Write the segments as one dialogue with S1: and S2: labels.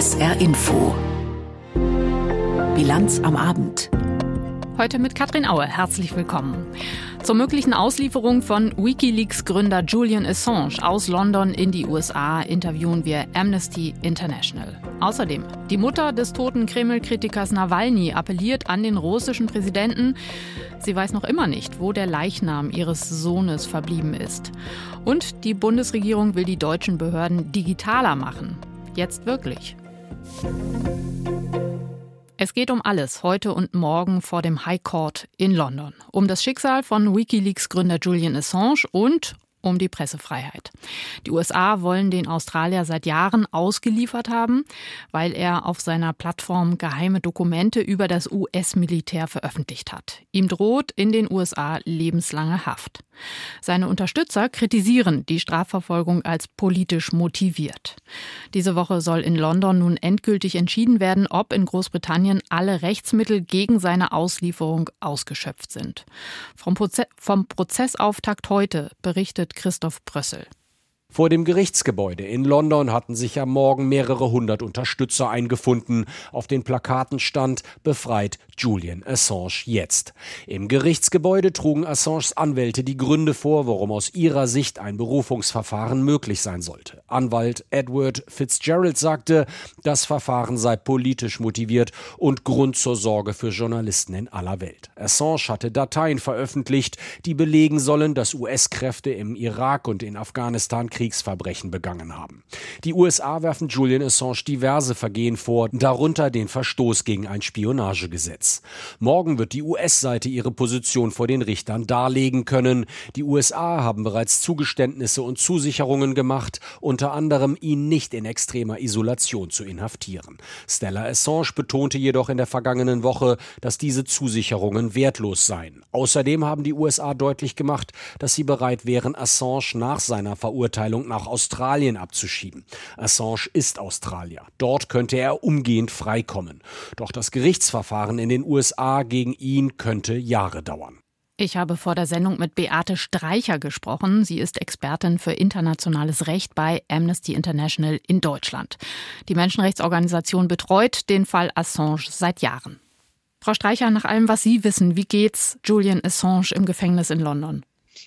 S1: SR Info. Bilanz am Abend.
S2: Heute mit Katrin Aue. Herzlich willkommen. Zur möglichen Auslieferung von Wikileaks-Gründer Julian Assange aus London in die USA interviewen wir Amnesty International. Außerdem, die Mutter des toten Kreml-Kritikers Nawalny appelliert an den russischen Präsidenten. Sie weiß noch immer nicht, wo der Leichnam ihres Sohnes verblieben ist. Und die Bundesregierung will die deutschen Behörden digitaler machen. Jetzt wirklich. Es geht um alles heute und morgen vor dem High Court in London. Um das Schicksal von Wikileaks Gründer Julian Assange und um die Pressefreiheit. Die USA wollen den Australier seit Jahren ausgeliefert haben, weil er auf seiner Plattform geheime Dokumente über das US-Militär veröffentlicht hat. Ihm droht in den USA lebenslange Haft. Seine Unterstützer kritisieren die Strafverfolgung als politisch motiviert. Diese Woche soll in London nun endgültig entschieden werden, ob in Großbritannien alle Rechtsmittel gegen seine Auslieferung ausgeschöpft sind. Vom, Proze vom Prozessauftakt heute berichtet Christoph Brössel.
S3: Vor dem Gerichtsgebäude in London hatten sich am Morgen mehrere hundert Unterstützer eingefunden. Auf den Plakaten stand Befreit Julian Assange jetzt. Im Gerichtsgebäude trugen Assanges Anwälte die Gründe vor, warum aus ihrer Sicht ein Berufungsverfahren möglich sein sollte. Anwalt Edward Fitzgerald sagte, das Verfahren sei politisch motiviert und Grund zur Sorge für Journalisten in aller Welt. Assange hatte Dateien veröffentlicht, die belegen sollen, dass US-Kräfte im Irak und in Afghanistan Kriegsverbrechen begangen haben. Die USA werfen Julian Assange diverse Vergehen vor, darunter den Verstoß gegen ein Spionagegesetz. Morgen wird die US-Seite ihre Position vor den Richtern darlegen können. Die USA haben bereits Zugeständnisse und Zusicherungen gemacht, unter anderem ihn nicht in extremer Isolation zu inhaftieren. Stella Assange betonte jedoch in der vergangenen Woche, dass diese Zusicherungen wertlos seien. Außerdem haben die USA deutlich gemacht, dass sie bereit wären, Assange nach seiner Verurteilung Verurteilung nach Australien abzuschieben. Assange ist Australier. Dort könnte er umgehend freikommen. Doch das Gerichtsverfahren in den USA gegen ihn könnte Jahre dauern.
S2: Ich habe vor der Sendung mit Beate Streicher gesprochen. Sie ist Expertin für internationales Recht bei Amnesty International in Deutschland. Die Menschenrechtsorganisation betreut den Fall Assange seit Jahren. Frau Streicher, nach allem, was Sie wissen, wie geht's Julian Assange im Gefängnis in London?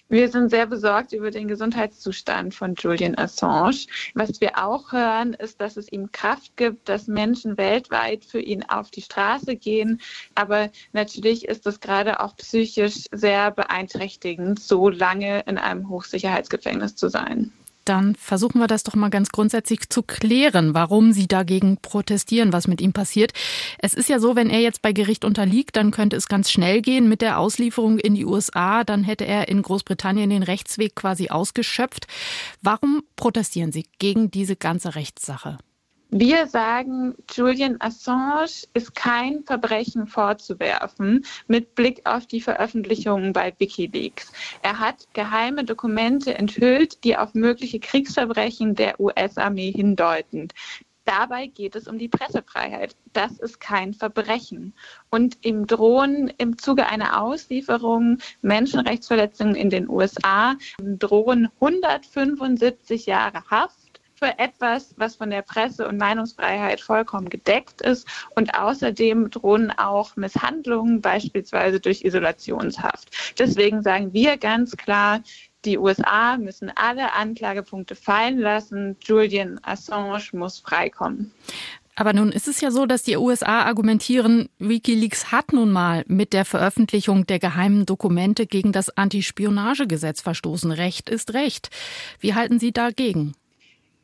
S4: Wir sind sehr besorgt über den Gesundheitszustand von Julian Assange. Was wir auch hören, ist, dass es ihm Kraft gibt, dass Menschen weltweit für ihn auf die Straße gehen. Aber natürlich ist es gerade auch psychisch sehr beeinträchtigend, so lange in einem Hochsicherheitsgefängnis zu sein
S2: dann versuchen wir das doch mal ganz grundsätzlich zu klären, warum Sie dagegen protestieren, was mit ihm passiert. Es ist ja so, wenn er jetzt bei Gericht unterliegt, dann könnte es ganz schnell gehen mit der Auslieferung in die USA. Dann hätte er in Großbritannien den Rechtsweg quasi ausgeschöpft. Warum protestieren Sie gegen diese ganze Rechtssache?
S4: Wir sagen, Julian Assange ist kein Verbrechen vorzuwerfen mit Blick auf die Veröffentlichungen bei Wikileaks. Er hat geheime Dokumente enthüllt, die auf mögliche Kriegsverbrechen der US-Armee hindeuten. Dabei geht es um die Pressefreiheit. Das ist kein Verbrechen. Und im Drohen im Zuge einer Auslieferung Menschenrechtsverletzungen in den USA drohen 175 Jahre Haft für etwas, was von der Presse- und Meinungsfreiheit vollkommen gedeckt ist. Und außerdem drohen auch Misshandlungen, beispielsweise durch Isolationshaft. Deswegen sagen wir ganz klar, die USA müssen alle Anklagepunkte fallen lassen. Julian Assange muss freikommen.
S2: Aber nun ist es ja so, dass die USA argumentieren, Wikileaks hat nun mal mit der Veröffentlichung der geheimen Dokumente gegen das Antispionagegesetz verstoßen. Recht ist Recht. Wie halten Sie dagegen?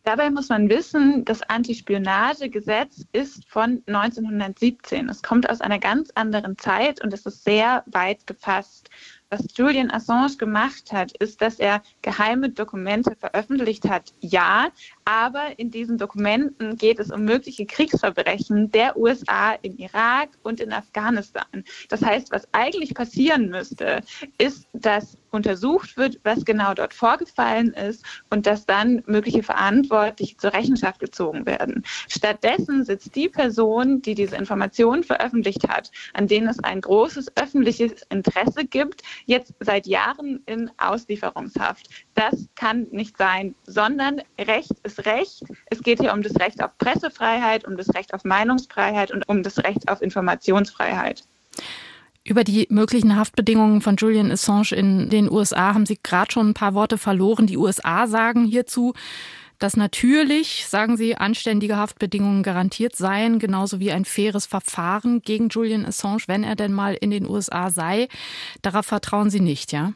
S4: Dabei muss man wissen, das Antispionagegesetz ist von 1917. Es kommt aus einer ganz anderen Zeit und es ist sehr weit gefasst. Was Julian Assange gemacht hat, ist, dass er geheime Dokumente veröffentlicht hat. Ja, aber in diesen Dokumenten geht es um mögliche Kriegsverbrechen der USA im Irak und in Afghanistan. Das heißt, was eigentlich passieren müsste, ist, dass untersucht wird, was genau dort vorgefallen ist und dass dann mögliche Verantwortliche zur Rechenschaft gezogen werden. Stattdessen sitzt die Person, die diese Informationen veröffentlicht hat, an denen es ein großes öffentliches Interesse gibt, jetzt seit Jahren in Auslieferungshaft. Das kann nicht sein, sondern Recht ist Recht. Es geht hier um das Recht auf Pressefreiheit, um das Recht auf Meinungsfreiheit und um das Recht auf Informationsfreiheit.
S2: Über die möglichen Haftbedingungen von Julian Assange in den USA haben Sie gerade schon ein paar Worte verloren. Die USA sagen hierzu, dass natürlich, sagen Sie, anständige Haftbedingungen garantiert seien, genauso wie ein faires Verfahren gegen Julian Assange, wenn er denn mal in den USA sei. Darauf vertrauen Sie nicht, ja?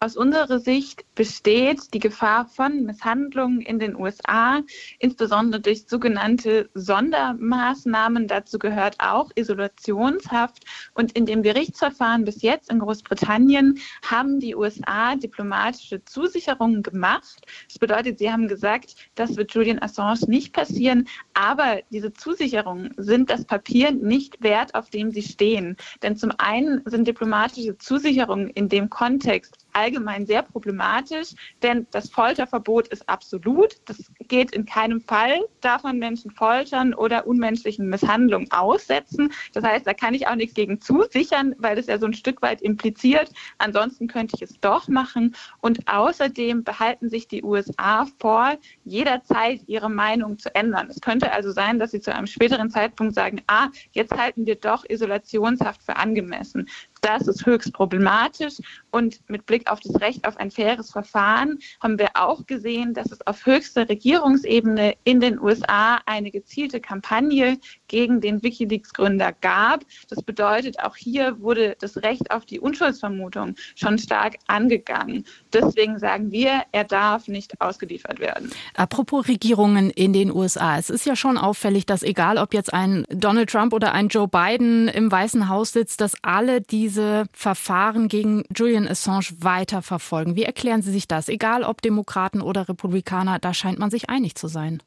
S4: Aus unserer Sicht besteht die Gefahr von Misshandlungen in den USA, insbesondere durch sogenannte Sondermaßnahmen. Dazu gehört auch Isolationshaft. Und in dem Gerichtsverfahren bis jetzt in Großbritannien haben die USA diplomatische Zusicherungen gemacht. Das bedeutet, sie haben gesagt, das wird Julian Assange nicht passieren. Aber diese Zusicherungen sind das Papier nicht wert, auf dem sie stehen. Denn zum einen sind diplomatische Zusicherungen in dem Kontext allgemein sehr problematisch, denn das Folterverbot ist absolut. Das geht in keinem Fall, darf man Menschen foltern oder unmenschlichen Misshandlungen aussetzen. Das heißt, da kann ich auch nichts gegen zusichern, weil das ja so ein Stück weit impliziert. Ansonsten könnte ich es doch machen. Und außerdem behalten sich die USA vor, jederzeit ihre Meinung zu ändern. Es könnte also sein, dass sie zu einem späteren Zeitpunkt sagen, ah, jetzt halten wir doch Isolationshaft für angemessen. Das ist höchst problematisch. Und mit Blick auf das Recht auf ein faires Verfahren haben wir auch gesehen, dass es auf höchster Regierungsebene in den USA eine gezielte Kampagne gegen den Wikileaks-Gründer gab. Das bedeutet, auch hier wurde das Recht auf die Unschuldsvermutung schon stark angegangen. Deswegen sagen wir, er darf nicht ausgeliefert werden.
S2: Apropos Regierungen in den USA. Es ist ja schon auffällig, dass egal ob jetzt ein Donald Trump oder ein Joe Biden im Weißen Haus sitzt, dass alle diese Verfahren gegen Julian Assange weiter verfolgen. Wie erklären Sie sich das? Egal ob Demokraten oder Republikaner, da scheint man sich einig zu sein.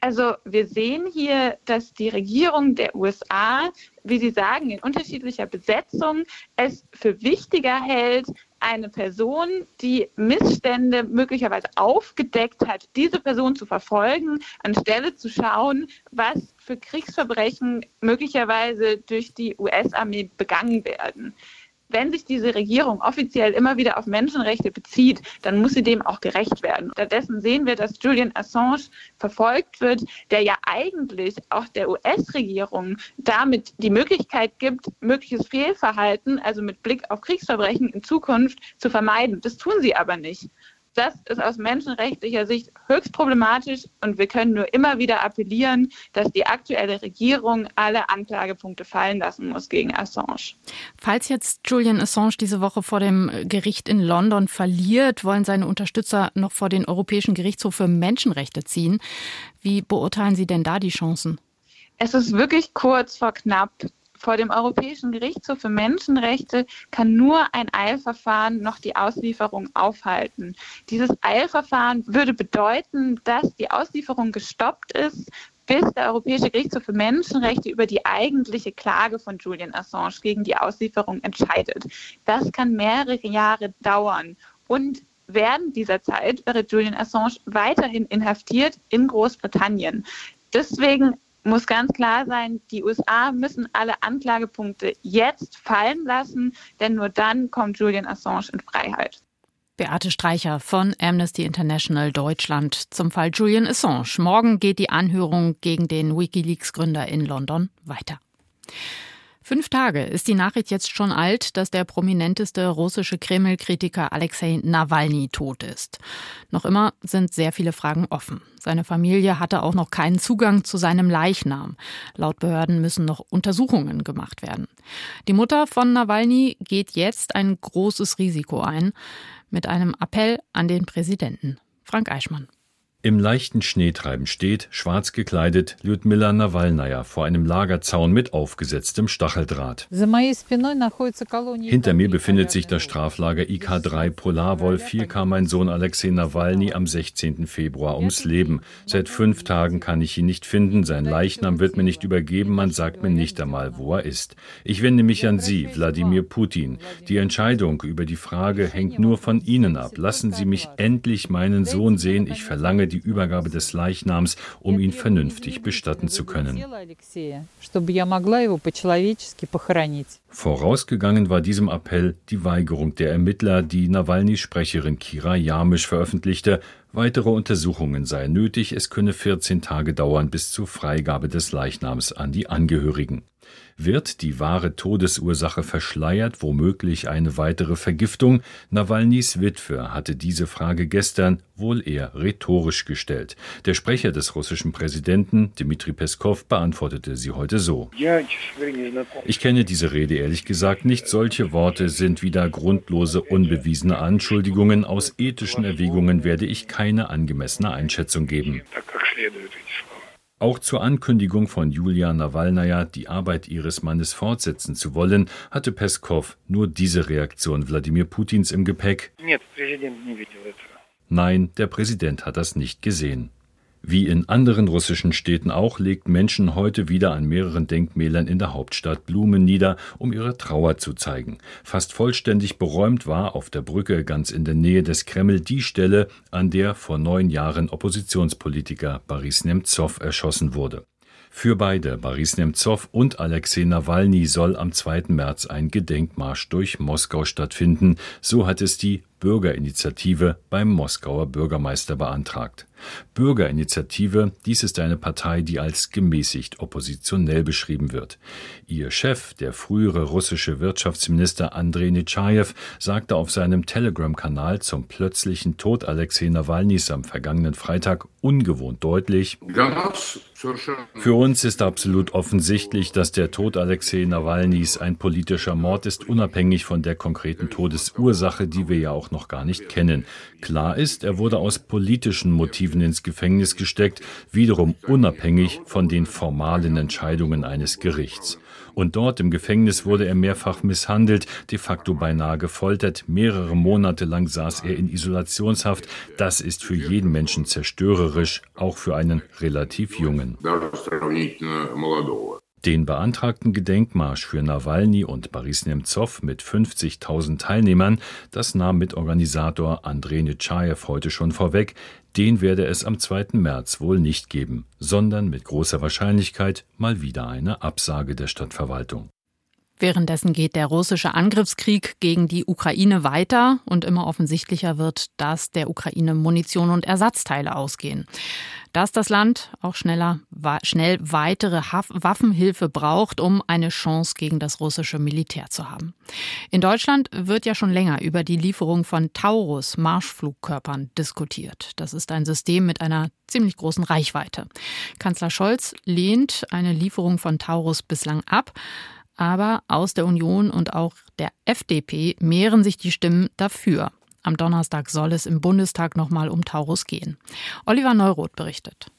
S4: Also wir sehen hier, dass die Regierung der USA, wie Sie sagen, in unterschiedlicher Besetzung es für wichtiger hält, eine Person, die Missstände möglicherweise aufgedeckt hat, diese Person zu verfolgen, anstelle zu schauen, was für Kriegsverbrechen möglicherweise durch die US-Armee begangen werden wenn sich diese Regierung offiziell immer wieder auf Menschenrechte bezieht, dann muss sie dem auch gerecht werden. Stattdessen sehen wir, dass Julian Assange verfolgt wird, der ja eigentlich auch der US-Regierung damit die Möglichkeit gibt, mögliches Fehlverhalten, also mit Blick auf Kriegsverbrechen in Zukunft zu vermeiden. Das tun sie aber nicht. Das ist aus menschenrechtlicher Sicht höchst problematisch und wir können nur immer wieder appellieren, dass die aktuelle Regierung alle Anklagepunkte fallen lassen muss gegen Assange.
S2: Falls jetzt Julian Assange diese Woche vor dem Gericht in London verliert, wollen seine Unterstützer noch vor den Europäischen Gerichtshof für Menschenrechte ziehen. Wie beurteilen Sie denn da die Chancen?
S4: Es ist wirklich kurz vor knapp vor dem Europäischen Gerichtshof für Menschenrechte kann nur ein Eilverfahren noch die Auslieferung aufhalten. Dieses Eilverfahren würde bedeuten, dass die Auslieferung gestoppt ist, bis der Europäische Gerichtshof für Menschenrechte über die eigentliche Klage von Julian Assange gegen die Auslieferung entscheidet. Das kann mehrere Jahre dauern. Und während dieser Zeit wäre Julian Assange weiterhin inhaftiert in Großbritannien. Deswegen muss ganz klar sein, die USA müssen alle Anklagepunkte jetzt fallen lassen, denn nur dann kommt Julian Assange in Freiheit.
S2: Beate Streicher von Amnesty International Deutschland zum Fall Julian Assange. Morgen geht die Anhörung gegen den Wikileaks-Gründer in London weiter. Fünf Tage ist die Nachricht jetzt schon alt, dass der prominenteste russische Kreml-Kritiker Alexei Nawalny tot ist. Noch immer sind sehr viele Fragen offen. Seine Familie hatte auch noch keinen Zugang zu seinem Leichnam. Laut Behörden müssen noch Untersuchungen gemacht werden. Die Mutter von Nawalny geht jetzt ein großes Risiko ein mit einem Appell an den Präsidenten. Frank Eichmann.
S5: Im leichten Schneetreiben steht, schwarz gekleidet, Lyudmila Nawalnaja vor einem Lagerzaun mit aufgesetztem Stacheldraht. Hinter mir befindet sich das Straflager IK3 Polarwolf. Hier kam mein Sohn Alexei Nawalny am 16. Februar ums Leben. Seit fünf Tagen kann ich ihn nicht finden. Sein Leichnam wird mir nicht übergeben. Man sagt mir nicht einmal, wo er ist. Ich wende mich an Sie, Wladimir Putin. Die Entscheidung über die Frage hängt nur von Ihnen ab. Lassen Sie mich endlich meinen Sohn sehen. Ich verlange die Übergabe des Leichnams, um ihn vernünftig bestatten zu können. Vorausgegangen war diesem Appell die Weigerung der Ermittler, die Nawalnys Sprecherin Kira Jamisch veröffentlichte. Weitere Untersuchungen seien nötig, es könne 14 Tage dauern bis zur Freigabe des Leichnams an die Angehörigen. Wird die wahre Todesursache verschleiert, womöglich eine weitere Vergiftung? Nawalnys Witwe hatte diese Frage gestern wohl eher rhetorisch gestellt. Der Sprecher des russischen Präsidenten, Dmitri Peskov, beantwortete sie heute so. Ich kenne diese Rede ehrlich gesagt nicht. Solche Worte sind wieder grundlose, unbewiesene Anschuldigungen. Aus ethischen Erwägungen werde ich keine angemessene Einschätzung geben. Auch zur Ankündigung von Julia Nawalnaja, die Arbeit ihres Mannes fortsetzen zu wollen, hatte Peskov nur diese Reaktion Wladimir Putins im Gepäck. Nein, der Präsident hat das nicht gesehen. Wie in anderen russischen Städten auch legt Menschen heute wieder an mehreren Denkmälern in der Hauptstadt Blumen nieder, um ihre Trauer zu zeigen. Fast vollständig beräumt war auf der Brücke ganz in der Nähe des Kreml die Stelle, an der vor neun Jahren Oppositionspolitiker Boris Nemtsov erschossen wurde. Für beide, Boris Nemtsov und Alexei Nawalny, soll am 2. März ein Gedenkmarsch durch Moskau stattfinden. So hat es die Bürgerinitiative beim Moskauer Bürgermeister beantragt. Bürgerinitiative, dies ist eine Partei, die als gemäßigt oppositionell beschrieben wird. Ihr Chef, der frühere russische Wirtschaftsminister Andrei Netschajew, sagte auf seinem Telegram-Kanal zum plötzlichen Tod Alexei Nawalnys am vergangenen Freitag ungewohnt deutlich, für uns ist absolut offensichtlich, dass der Tod Alexei Nawalnys ein politischer Mord ist, unabhängig von der konkreten Todesursache, die wir ja auch noch gar nicht kennen. Klar ist, er wurde aus politischen Motiven ins Gefängnis gesteckt, wiederum unabhängig von den formalen Entscheidungen eines Gerichts. Und dort im Gefängnis wurde er mehrfach misshandelt, de facto beinahe gefoltert. Mehrere Monate lang saß er in Isolationshaft. Das ist für jeden Menschen zerstörerisch, auch für einen relativ jungen. Den beantragten Gedenkmarsch für Nawalny und Boris Nemtsov mit 50.000 Teilnehmern, das nahm Mitorganisator Andrei Netschajew heute schon vorweg, den werde es am 2. März wohl nicht geben, sondern mit großer Wahrscheinlichkeit mal wieder eine Absage der Stadtverwaltung.
S2: Währenddessen geht der russische Angriffskrieg gegen die Ukraine weiter und immer offensichtlicher wird, dass der Ukraine Munition und Ersatzteile ausgehen. Dass das Land auch schneller, schnell weitere Waffenhilfe braucht, um eine Chance gegen das russische Militär zu haben. In Deutschland wird ja schon länger über die Lieferung von Taurus Marschflugkörpern diskutiert. Das ist ein System mit einer ziemlich großen Reichweite. Kanzler Scholz lehnt eine Lieferung von Taurus bislang ab. Aber aus der Union und auch der FDP mehren sich die Stimmen dafür. Am Donnerstag soll es im Bundestag nochmal um Taurus gehen. Oliver Neuroth berichtet.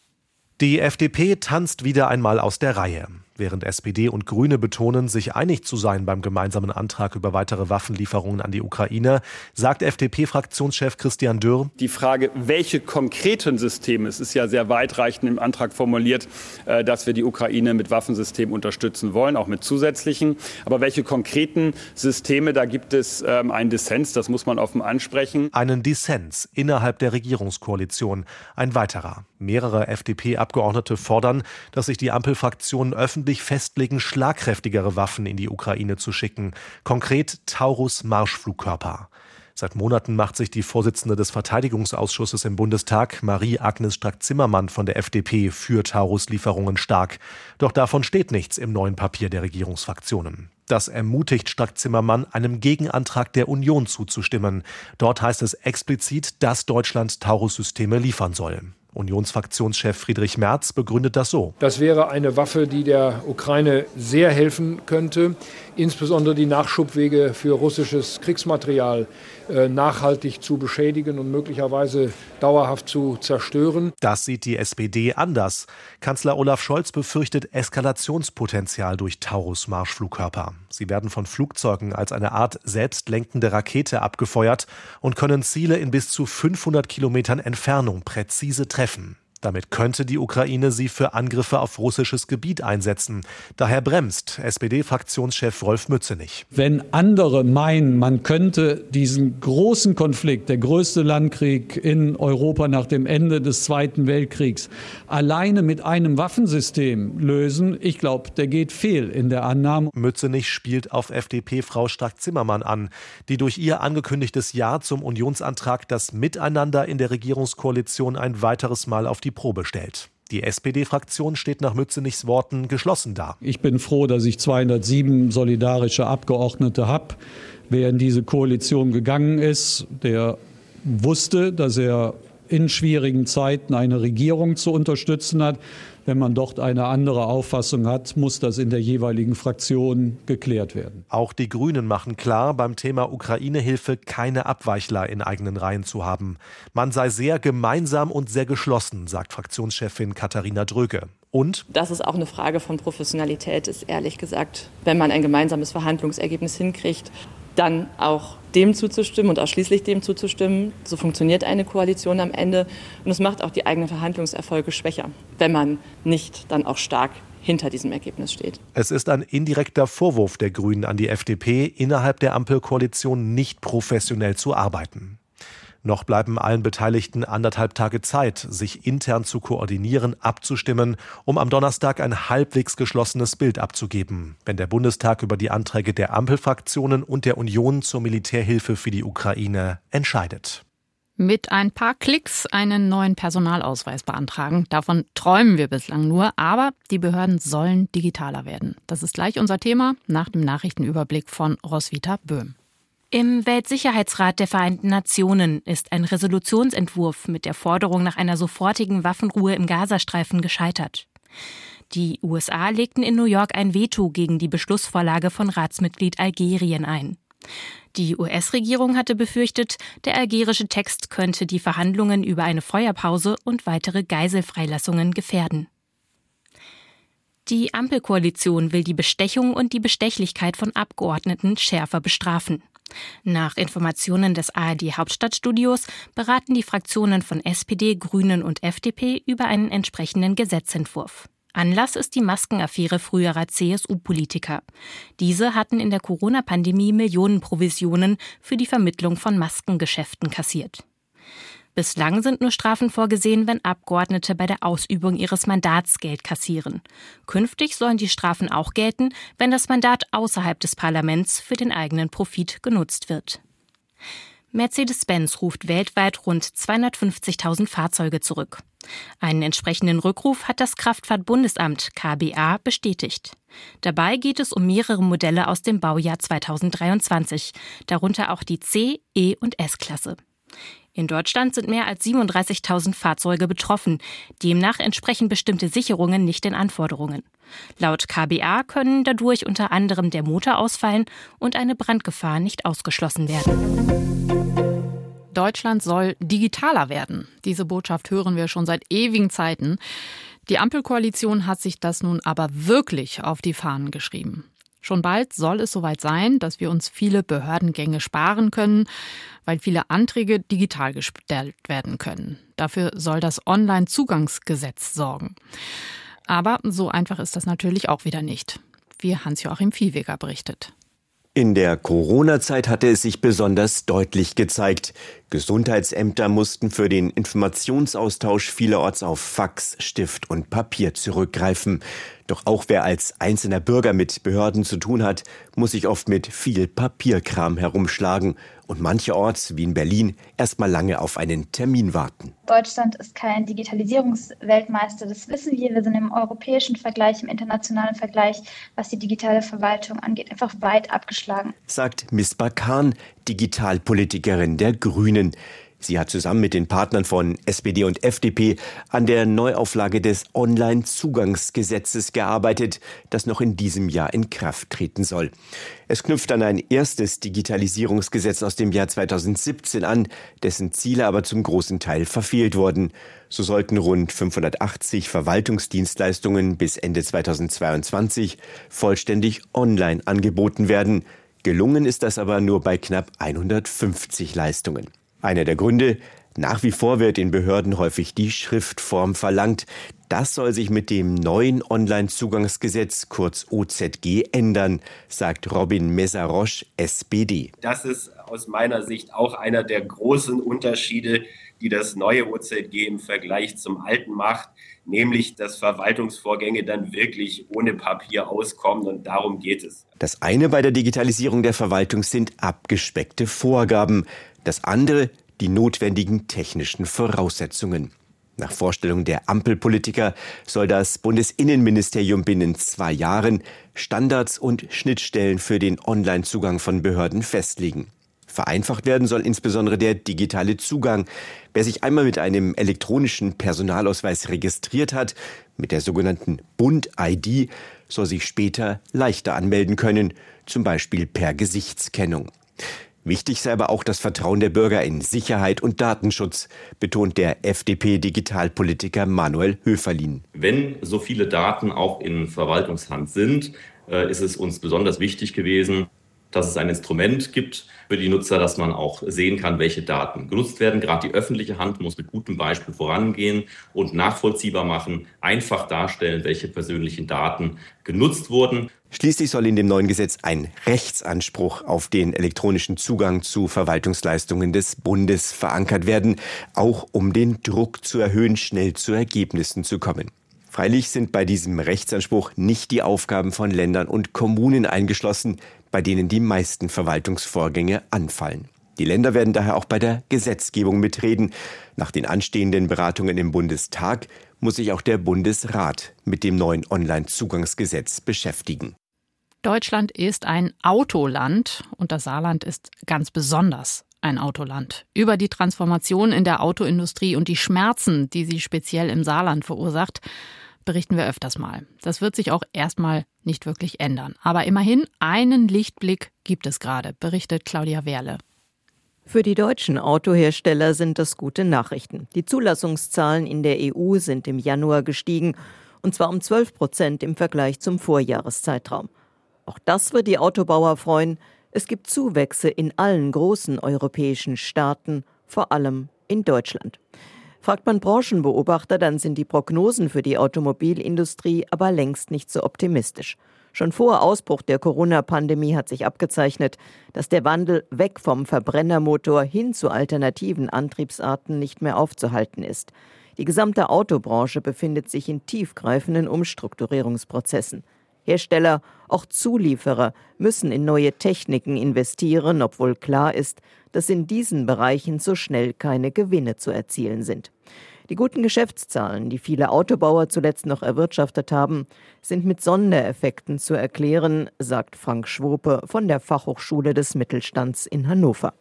S6: Die FDP tanzt wieder einmal aus der Reihe. Während SPD und Grüne betonen, sich einig zu sein beim gemeinsamen Antrag über weitere Waffenlieferungen an die Ukraine, sagt FDP-Fraktionschef Christian Dürr.
S7: Die Frage, welche konkreten Systeme, es ist ja sehr weitreichend im Antrag formuliert, äh, dass wir die Ukraine mit Waffensystemen unterstützen wollen, auch mit zusätzlichen. Aber welche konkreten Systeme, da gibt es ähm, einen Dissens, das muss man offen ansprechen.
S6: Einen Dissens innerhalb der Regierungskoalition. Ein weiterer. Mehrere FDP-Abgeordnete fordern, dass sich die Ampelfraktionen öffentlich festlegen, schlagkräftigere Waffen in die Ukraine zu schicken. Konkret Taurus Marschflugkörper. Seit Monaten macht sich die Vorsitzende des Verteidigungsausschusses im Bundestag, Marie-Agnes Strack-Zimmermann von der FDP, für Taurus-Lieferungen stark. Doch davon steht nichts im neuen Papier der Regierungsfraktionen. Das ermutigt Strack-Zimmermann, einem Gegenantrag der Union zuzustimmen. Dort heißt es explizit, dass Deutschland Taurus-Systeme liefern soll. Unionsfraktionschef Friedrich Merz begründet das so.
S8: Das wäre eine Waffe, die der Ukraine sehr helfen könnte, insbesondere die Nachschubwege für russisches Kriegsmaterial äh, nachhaltig zu beschädigen und möglicherweise dauerhaft zu zerstören.
S6: Das sieht die SPD anders. Kanzler Olaf Scholz befürchtet Eskalationspotenzial durch Taurus-Marschflugkörper. Sie werden von Flugzeugen als eine Art selbstlenkende Rakete abgefeuert und können Ziele in bis zu 500 Kilometern Entfernung präzise treffen. Damit könnte die Ukraine sie für Angriffe auf russisches Gebiet einsetzen. Daher bremst SPD-Fraktionschef Rolf Mützenich.
S9: Wenn andere meinen, man könnte diesen großen Konflikt, der größte Landkrieg in Europa nach dem Ende des Zweiten Weltkriegs, alleine mit einem Waffensystem lösen, ich glaube, der geht fehl in der Annahme.
S6: Mützenich spielt auf FDP-Frau Strack-Zimmermann an, die durch ihr angekündigtes Ja zum Unionsantrag das Miteinander in der Regierungskoalition ein weiteres Mal auf die Probe stellt. Die SPD-Fraktion steht nach Mützenichs Worten geschlossen da.
S9: Ich bin froh, dass ich 207 solidarische Abgeordnete habe. Wer in diese Koalition gegangen ist, der wusste, dass er in schwierigen Zeiten eine Regierung zu unterstützen hat. Wenn man dort eine andere Auffassung hat, muss das in der jeweiligen Fraktion geklärt werden.
S6: Auch die Grünen machen klar, beim Thema Ukraine-Hilfe keine Abweichler in eigenen Reihen zu haben. Man sei sehr gemeinsam und sehr geschlossen, sagt Fraktionschefin Katharina Dröge. Und?
S10: Dass es auch eine Frage von Professionalität ist, ehrlich gesagt. Wenn man ein gemeinsames Verhandlungsergebnis hinkriegt, dann auch dem zuzustimmen und ausschließlich dem zuzustimmen. So funktioniert eine Koalition am Ende. Und es macht auch die eigenen Verhandlungserfolge schwächer, wenn man nicht dann auch stark hinter diesem Ergebnis steht.
S6: Es ist ein indirekter Vorwurf der Grünen an die FDP, innerhalb der Ampelkoalition nicht professionell zu arbeiten. Noch bleiben allen Beteiligten anderthalb Tage Zeit, sich intern zu koordinieren, abzustimmen, um am Donnerstag ein halbwegs geschlossenes Bild abzugeben, wenn der Bundestag über die Anträge der Ampelfraktionen und der Union zur Militärhilfe für die Ukraine entscheidet.
S2: Mit ein paar Klicks einen neuen Personalausweis beantragen. Davon träumen wir bislang nur, aber die Behörden sollen digitaler werden. Das ist gleich unser Thema nach dem Nachrichtenüberblick von Roswitha Böhm.
S11: Im Weltsicherheitsrat der Vereinten Nationen ist ein Resolutionsentwurf mit der Forderung nach einer sofortigen Waffenruhe im Gazastreifen gescheitert. Die USA legten in New York ein Veto gegen die Beschlussvorlage von Ratsmitglied Algerien ein. Die US-Regierung hatte befürchtet, der algerische Text könnte die Verhandlungen über eine Feuerpause und weitere Geiselfreilassungen gefährden. Die Ampelkoalition will die Bestechung und die Bestechlichkeit von Abgeordneten schärfer bestrafen. Nach Informationen des ARD Hauptstadtstudios beraten die Fraktionen von SPD, Grünen und FDP über einen entsprechenden Gesetzentwurf. Anlass ist die Maskenaffäre früherer CSU-Politiker. Diese hatten in der Corona-Pandemie Millionenprovisionen für die Vermittlung von Maskengeschäften kassiert. Bislang sind nur Strafen vorgesehen, wenn Abgeordnete bei der Ausübung ihres Mandats Geld kassieren. Künftig sollen die Strafen auch gelten, wenn das Mandat außerhalb des Parlaments für den eigenen Profit genutzt wird. Mercedes-Benz ruft weltweit rund 250.000 Fahrzeuge zurück. Einen entsprechenden Rückruf hat das Kraftfahrtbundesamt KBA bestätigt. Dabei geht es um mehrere Modelle aus dem Baujahr 2023, darunter auch die C, E und S-Klasse. In Deutschland sind mehr als 37.000 Fahrzeuge betroffen. Demnach entsprechen bestimmte Sicherungen nicht den Anforderungen. Laut KBA können dadurch unter anderem der Motor ausfallen und eine Brandgefahr nicht ausgeschlossen werden.
S2: Deutschland soll digitaler werden. Diese Botschaft hören wir schon seit ewigen Zeiten. Die Ampelkoalition hat sich das nun aber wirklich auf die Fahnen geschrieben. Schon bald soll es soweit sein, dass wir uns viele Behördengänge sparen können, weil viele Anträge digital gestellt werden können. Dafür soll das Online-Zugangsgesetz sorgen. Aber so einfach ist das natürlich auch wieder nicht, wie Hans-Joachim Viehweger berichtet.
S12: In der Corona-Zeit hatte es sich besonders deutlich gezeigt. Gesundheitsämter mussten für den Informationsaustausch vielerorts auf Fax, Stift und Papier zurückgreifen. Doch auch wer als einzelner Bürger mit Behörden zu tun hat, muss sich oft mit viel Papierkram herumschlagen und mancherorts, wie in Berlin, erstmal lange auf einen Termin warten.
S13: Deutschland ist kein Digitalisierungsweltmeister, das wissen wir. Wir sind im europäischen Vergleich, im internationalen Vergleich, was die digitale Verwaltung angeht, einfach weit abgeschlagen.
S12: Sagt Misbah Khan, Digitalpolitikerin der Grünen. Sie hat zusammen mit den Partnern von SPD und FDP an der Neuauflage des Online-Zugangsgesetzes gearbeitet, das noch in diesem Jahr in Kraft treten soll. Es knüpft an ein erstes Digitalisierungsgesetz aus dem Jahr 2017 an, dessen Ziele aber zum großen Teil verfehlt wurden. So sollten rund 580 Verwaltungsdienstleistungen bis Ende 2022 vollständig online angeboten werden. Gelungen ist das aber nur bei knapp 150 Leistungen. Einer der Gründe, Nach wie vor wird in Behörden häufig die Schriftform verlangt. Das soll sich mit dem neuen Online-Zugangsgesetz, kurz OZG, ändern, sagt Robin Mesarosch, SPD.
S14: Das ist aus meiner Sicht auch einer der großen Unterschiede, die das neue OZG im Vergleich zum alten macht, nämlich dass Verwaltungsvorgänge dann wirklich ohne Papier auskommen und darum geht es.
S12: Das eine bei der Digitalisierung der Verwaltung sind abgespeckte Vorgaben, das andere die notwendigen technischen Voraussetzungen. Nach Vorstellung der Ampelpolitiker soll das Bundesinnenministerium binnen zwei Jahren Standards und Schnittstellen für den Onlinezugang von Behörden festlegen. Vereinfacht werden soll insbesondere der digitale Zugang. Wer sich einmal mit einem elektronischen Personalausweis registriert hat, mit der sogenannten Bund-ID, soll sich später leichter anmelden können, zum Beispiel per Gesichtskennung. Wichtig sei aber auch das Vertrauen der Bürger in Sicherheit und Datenschutz, betont der FDP-Digitalpolitiker Manuel Höferlin.
S15: Wenn so viele Daten auch in Verwaltungshand sind, äh, ist es uns besonders wichtig gewesen, dass es ein Instrument gibt für die Nutzer, dass man auch sehen kann, welche Daten genutzt werden. Gerade die öffentliche Hand muss mit gutem Beispiel vorangehen und nachvollziehbar machen, einfach darstellen, welche persönlichen Daten genutzt wurden.
S12: Schließlich soll in dem neuen Gesetz ein Rechtsanspruch auf den elektronischen Zugang zu Verwaltungsleistungen des Bundes verankert werden, auch um den Druck zu erhöhen, schnell zu Ergebnissen zu kommen. Freilich sind bei diesem Rechtsanspruch nicht die Aufgaben von Ländern und Kommunen eingeschlossen, bei denen die meisten Verwaltungsvorgänge anfallen. Die Länder werden daher auch bei der Gesetzgebung mitreden. Nach den anstehenden Beratungen im Bundestag muss sich auch der Bundesrat mit dem neuen Onlinezugangsgesetz beschäftigen.
S2: Deutschland ist ein Autoland und das Saarland ist ganz besonders ein Autoland. Über die Transformation in der Autoindustrie und die Schmerzen, die sie speziell im Saarland verursacht, berichten wir öfters mal. Das wird sich auch erstmal nicht wirklich ändern. Aber immerhin einen Lichtblick gibt es gerade, berichtet Claudia Werle.
S16: Für die deutschen Autohersteller sind das gute Nachrichten. Die Zulassungszahlen in der EU sind im Januar gestiegen, und zwar um 12 Prozent im Vergleich zum Vorjahreszeitraum. Auch das wird die Autobauer freuen. Es gibt Zuwächse in allen großen europäischen Staaten, vor allem in Deutschland. Fragt man Branchenbeobachter, dann sind die Prognosen für die Automobilindustrie aber längst nicht so optimistisch. Schon vor Ausbruch der Corona-Pandemie hat sich abgezeichnet, dass der Wandel weg vom Verbrennermotor hin zu alternativen Antriebsarten nicht mehr aufzuhalten ist. Die gesamte Autobranche befindet sich in tiefgreifenden Umstrukturierungsprozessen. Hersteller, auch Zulieferer müssen in neue Techniken investieren, obwohl klar ist, dass in diesen Bereichen so schnell keine Gewinne zu erzielen sind. Die guten Geschäftszahlen, die viele Autobauer zuletzt noch erwirtschaftet haben, sind mit Sondereffekten zu erklären, sagt Frank Schwope von der Fachhochschule des Mittelstands in Hannover.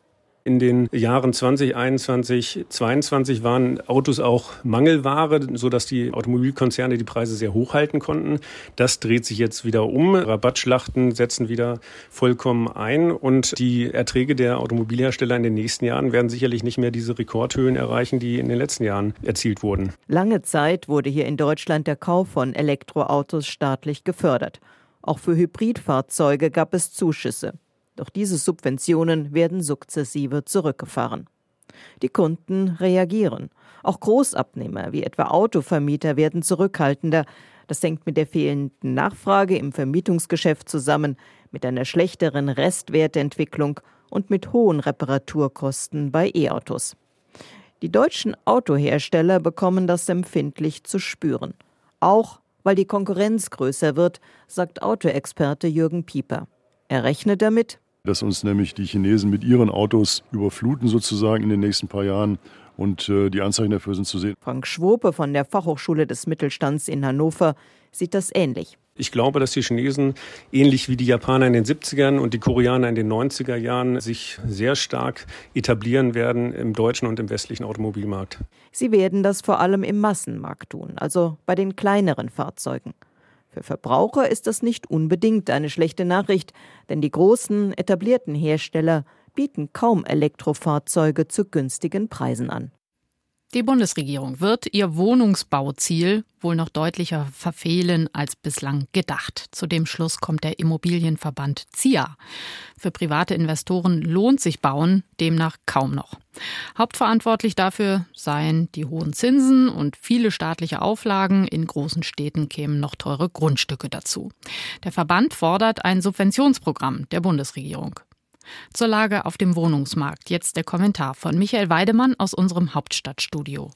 S17: In den Jahren 2021, 2022 waren Autos auch Mangelware, sodass die Automobilkonzerne die Preise sehr hoch halten konnten. Das dreht sich jetzt wieder um. Rabattschlachten setzen wieder vollkommen ein und die Erträge der Automobilhersteller in den nächsten Jahren werden sicherlich nicht mehr diese Rekordhöhen erreichen, die in den letzten Jahren erzielt wurden.
S16: Lange Zeit wurde hier in Deutschland der Kauf von Elektroautos staatlich gefördert. Auch für Hybridfahrzeuge gab es Zuschüsse. Doch diese Subventionen werden sukzessive zurückgefahren. Die Kunden reagieren. Auch Großabnehmer wie etwa Autovermieter werden zurückhaltender. Das hängt mit der fehlenden Nachfrage im Vermietungsgeschäft zusammen, mit einer schlechteren Restwertentwicklung und mit hohen Reparaturkosten bei E-Autos. Die deutschen Autohersteller bekommen das empfindlich zu spüren. Auch weil die Konkurrenz größer wird, sagt Autoexperte Jürgen Pieper. Er rechnet damit,
S18: dass uns nämlich die Chinesen mit ihren Autos überfluten sozusagen in den nächsten paar Jahren. Und äh, die Anzeichen dafür sind zu sehen.
S16: Frank Schwope von der Fachhochschule des Mittelstands in Hannover sieht das ähnlich.
S17: Ich glaube, dass die Chinesen ähnlich wie die Japaner in den 70ern und die Koreaner in den 90er Jahren sich sehr stark etablieren werden im deutschen und im westlichen Automobilmarkt.
S16: Sie werden das vor allem im Massenmarkt tun, also bei den kleineren Fahrzeugen. Für Verbraucher ist das nicht unbedingt eine schlechte Nachricht, denn die großen etablierten Hersteller bieten kaum Elektrofahrzeuge zu günstigen Preisen an.
S2: Die Bundesregierung wird ihr Wohnungsbauziel wohl noch deutlicher verfehlen als bislang gedacht. Zu dem Schluss kommt der Immobilienverband ZIA. Für private Investoren lohnt sich Bauen demnach kaum noch. Hauptverantwortlich dafür seien die hohen Zinsen und viele staatliche Auflagen. In großen Städten kämen noch teure Grundstücke dazu. Der Verband fordert ein Subventionsprogramm der Bundesregierung. Zur Lage auf dem Wohnungsmarkt. Jetzt der Kommentar von Michael Weidemann aus unserem Hauptstadtstudio.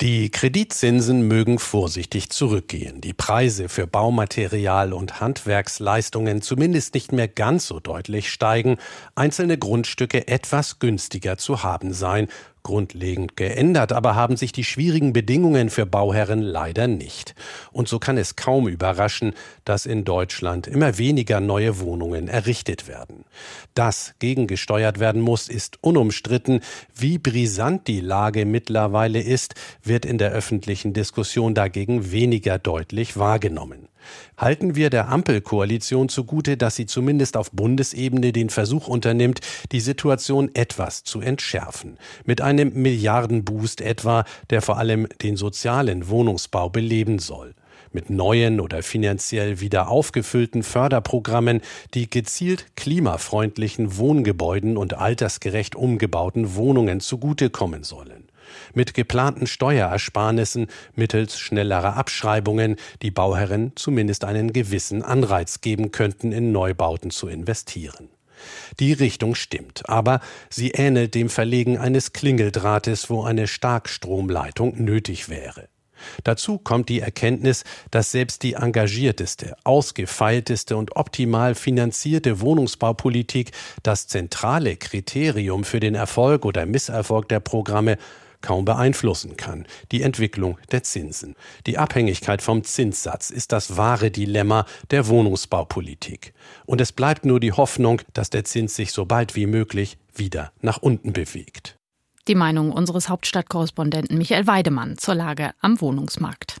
S19: Die Kreditzinsen mögen vorsichtig zurückgehen, die Preise für Baumaterial und Handwerksleistungen zumindest nicht mehr ganz so deutlich steigen, einzelne Grundstücke etwas günstiger zu haben sein Grundlegend geändert aber haben sich die schwierigen Bedingungen für Bauherren leider nicht. Und so kann es kaum überraschen, dass in Deutschland immer weniger neue Wohnungen errichtet werden. Dass gegengesteuert werden muss, ist unumstritten. Wie brisant die Lage mittlerweile ist, wird in der öffentlichen Diskussion dagegen weniger deutlich wahrgenommen. Halten wir der Ampelkoalition zugute, dass sie zumindest auf Bundesebene den Versuch unternimmt, die Situation etwas zu entschärfen. Mit einem Milliardenboost etwa, der vor allem den sozialen Wohnungsbau beleben soll mit neuen oder finanziell wieder aufgefüllten Förderprogrammen, die gezielt klimafreundlichen Wohngebäuden und altersgerecht umgebauten Wohnungen zugutekommen sollen mit geplanten Steuerersparnissen mittels schnellerer Abschreibungen, die Bauherren zumindest einen gewissen Anreiz geben könnten, in Neubauten zu investieren. Die Richtung stimmt, aber sie ähnelt dem Verlegen eines Klingeldrahtes, wo eine Starkstromleitung nötig wäre. Dazu kommt die Erkenntnis, dass selbst die engagierteste, ausgefeilteste und optimal finanzierte Wohnungsbaupolitik das zentrale Kriterium für den Erfolg oder Misserfolg der Programme kaum beeinflussen kann, die Entwicklung der Zinsen. Die Abhängigkeit vom Zinssatz ist das wahre Dilemma der Wohnungsbaupolitik. Und es bleibt nur die Hoffnung, dass der Zins sich so bald wie möglich wieder nach unten bewegt.
S2: Die Meinung unseres Hauptstadtkorrespondenten Michael Weidemann zur Lage am Wohnungsmarkt.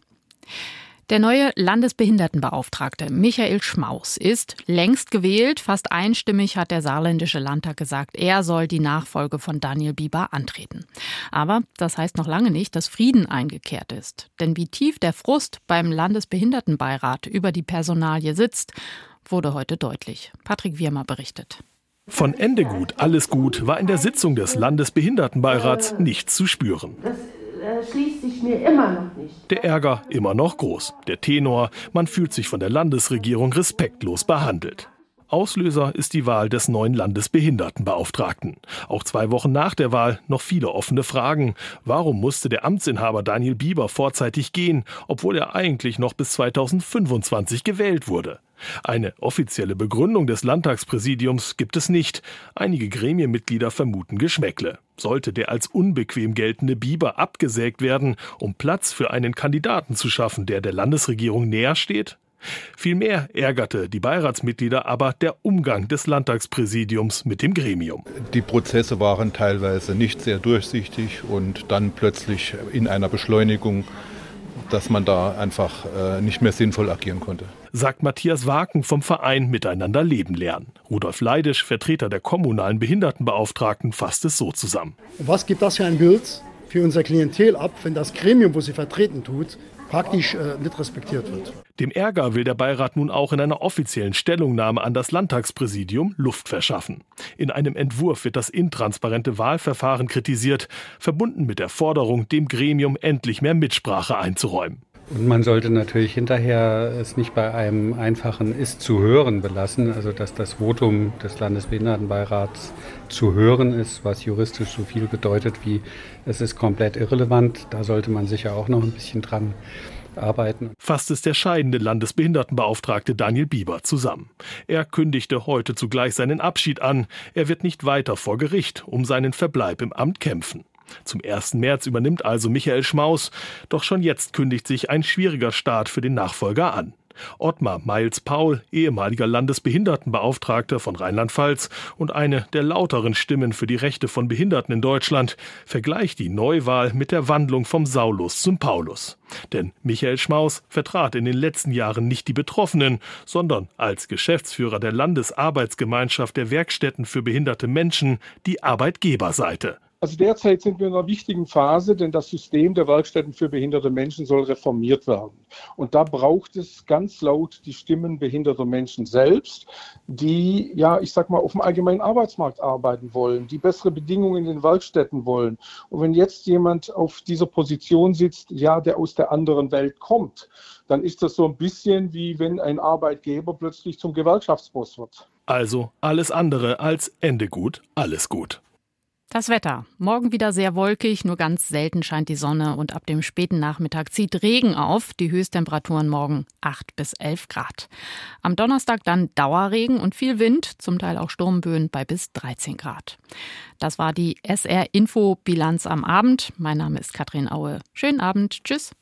S2: Der neue Landesbehindertenbeauftragte Michael Schmaus ist längst gewählt. Fast einstimmig hat der saarländische Landtag gesagt, er soll die Nachfolge von Daniel Bieber antreten. Aber das heißt noch lange nicht, dass Frieden eingekehrt ist. Denn wie tief der Frust beim Landesbehindertenbeirat über die Personalie sitzt, wurde heute deutlich. Patrick Wirmer berichtet.
S20: Von Ende gut, alles gut war in der Sitzung des Landesbehindertenbeirats nichts zu spüren
S21: schließt sich mir immer noch nicht.
S20: Der Ärger immer noch groß. Der Tenor, man fühlt sich von der Landesregierung respektlos behandelt. Auslöser ist die Wahl des neuen Landesbehindertenbeauftragten. Auch zwei Wochen nach der Wahl noch viele offene Fragen. Warum musste der Amtsinhaber Daniel Bieber vorzeitig gehen, obwohl er eigentlich noch bis 2025 gewählt wurde? Eine offizielle Begründung des Landtagspräsidiums gibt es nicht. Einige Gremienmitglieder vermuten Geschmäckle. Sollte der als unbequem geltende Biber abgesägt werden, um Platz für einen Kandidaten zu schaffen, der der Landesregierung näher steht? Vielmehr ärgerte die Beiratsmitglieder aber der Umgang des Landtagspräsidiums mit dem Gremium.
S22: Die Prozesse waren teilweise nicht sehr durchsichtig und dann plötzlich in einer Beschleunigung dass man da einfach äh, nicht mehr sinnvoll agieren konnte.
S20: Sagt Matthias Waken vom Verein Miteinander Leben lernen. Rudolf Leidisch, Vertreter der kommunalen Behindertenbeauftragten, fasst es so zusammen.
S23: Was gibt das für ein Bild für unser Klientel ab, wenn das Gremium, wo sie vertreten tut, praktisch äh, nicht respektiert wird.
S20: Dem Ärger will der Beirat nun auch in einer offiziellen Stellungnahme an das Landtagspräsidium Luft verschaffen. In einem Entwurf wird das intransparente Wahlverfahren kritisiert, verbunden mit der Forderung, dem Gremium endlich mehr Mitsprache einzuräumen.
S24: Und man sollte natürlich hinterher es nicht bei einem einfachen Ist zu hören belassen, also dass das Votum des Landesbehindertenbeirats zu hören ist, was juristisch so viel bedeutet wie es ist komplett irrelevant. Da sollte man sicher auch noch ein bisschen dran arbeiten.
S20: Fasst es der scheidende Landesbehindertenbeauftragte Daniel Bieber zusammen. Er kündigte heute zugleich seinen Abschied an. Er wird nicht weiter vor Gericht um seinen Verbleib im Amt kämpfen. Zum 1. März übernimmt also Michael Schmaus, doch schon jetzt kündigt sich ein schwieriger Start für den Nachfolger an. Ottmar Miles-Paul, ehemaliger Landesbehindertenbeauftragter von Rheinland-Pfalz und eine der lauteren Stimmen für die Rechte von Behinderten in Deutschland, vergleicht die Neuwahl mit der Wandlung vom Saulus zum Paulus. Denn Michael Schmaus vertrat in den letzten Jahren nicht die Betroffenen, sondern als Geschäftsführer der Landesarbeitsgemeinschaft der Werkstätten für behinderte Menschen die Arbeitgeberseite.
S25: Also derzeit sind wir in einer wichtigen Phase, denn das System der Werkstätten für behinderte Menschen soll reformiert werden. Und da braucht es ganz laut die Stimmen behinderter Menschen selbst, die, ja, ich sag mal, auf dem allgemeinen Arbeitsmarkt arbeiten wollen, die bessere Bedingungen in den Werkstätten wollen. Und wenn jetzt jemand auf dieser Position sitzt, ja, der aus der anderen Welt kommt, dann ist das so ein bisschen wie wenn ein Arbeitgeber plötzlich zum Gewerkschaftsboss wird.
S20: Also alles andere als Ende gut, alles gut.
S2: Das Wetter. Morgen wieder sehr wolkig, nur ganz selten scheint die Sonne und ab dem späten Nachmittag zieht Regen auf. Die Höchsttemperaturen morgen 8 bis 11 Grad. Am Donnerstag dann Dauerregen und viel Wind, zum Teil auch Sturmböen bei bis 13 Grad. Das war die SR Info Bilanz am Abend. Mein Name ist Katrin Aue. Schönen Abend. Tschüss.